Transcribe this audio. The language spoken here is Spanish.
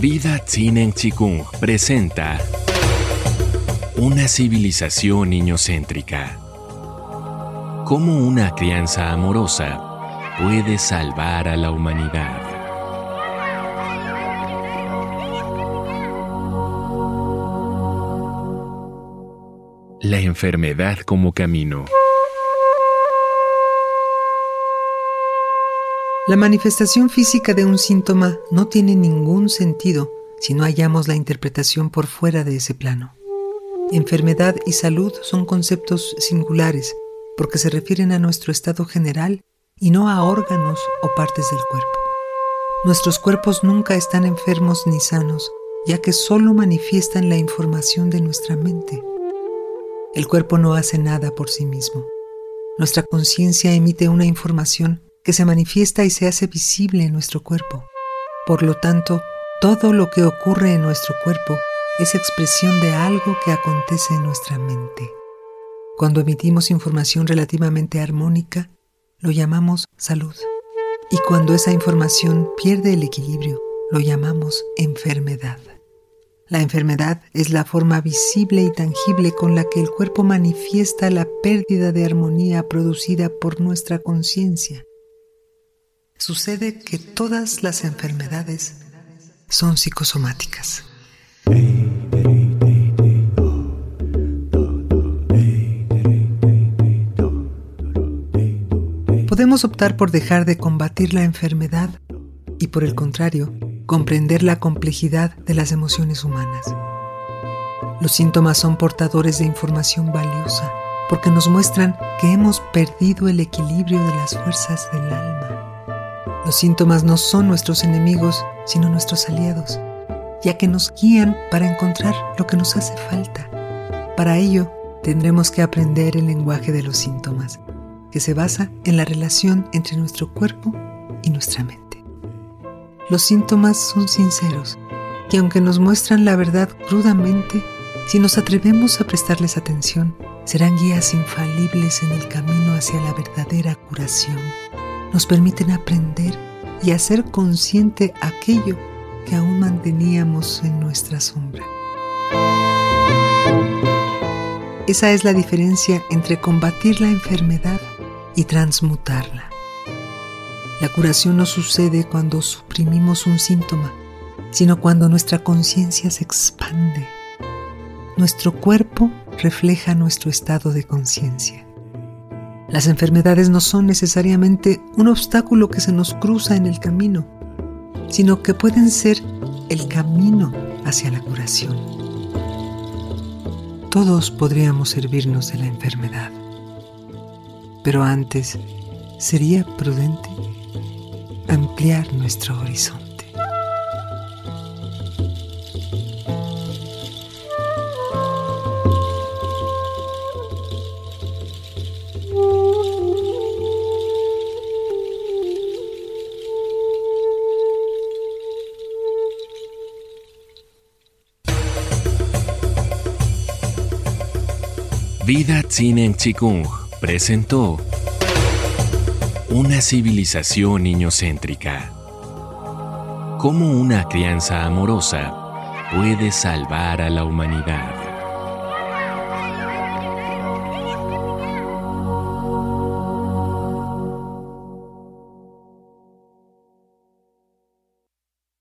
Vida Tsinen Chikung presenta Una civilización niñocéntrica. Cómo una crianza amorosa puede salvar a la humanidad. La enfermedad como camino. La manifestación física de un síntoma no tiene ningún sentido si no hallamos la interpretación por fuera de ese plano. Enfermedad y salud son conceptos singulares porque se refieren a nuestro estado general y no a órganos o partes del cuerpo. Nuestros cuerpos nunca están enfermos ni sanos, ya que solo manifiestan la información de nuestra mente. El cuerpo no hace nada por sí mismo. Nuestra conciencia emite una información que se manifiesta y se hace visible en nuestro cuerpo. Por lo tanto, todo lo que ocurre en nuestro cuerpo es expresión de algo que acontece en nuestra mente. Cuando emitimos información relativamente armónica, lo llamamos salud. Y cuando esa información pierde el equilibrio, lo llamamos enfermedad. La enfermedad es la forma visible y tangible con la que el cuerpo manifiesta la pérdida de armonía producida por nuestra conciencia. Sucede que todas las enfermedades son psicosomáticas. Podemos optar por dejar de combatir la enfermedad y por el contrario, comprender la complejidad de las emociones humanas. Los síntomas son portadores de información valiosa porque nos muestran que hemos perdido el equilibrio de las fuerzas del alma. Los síntomas no son nuestros enemigos, sino nuestros aliados, ya que nos guían para encontrar lo que nos hace falta. Para ello, tendremos que aprender el lenguaje de los síntomas, que se basa en la relación entre nuestro cuerpo y nuestra mente. Los síntomas son sinceros, que aunque nos muestran la verdad crudamente, si nos atrevemos a prestarles atención, serán guías infalibles en el camino hacia la verdadera curación nos permiten aprender y hacer consciente aquello que aún manteníamos en nuestra sombra. Esa es la diferencia entre combatir la enfermedad y transmutarla. La curación no sucede cuando suprimimos un síntoma, sino cuando nuestra conciencia se expande. Nuestro cuerpo refleja nuestro estado de conciencia. Las enfermedades no son necesariamente un obstáculo que se nos cruza en el camino, sino que pueden ser el camino hacia la curación. Todos podríamos servirnos de la enfermedad, pero antes sería prudente ampliar nuestro horizonte. Vida Tsinen Chikung presentó Una civilización niñocéntrica. Cómo una crianza amorosa puede salvar a la humanidad.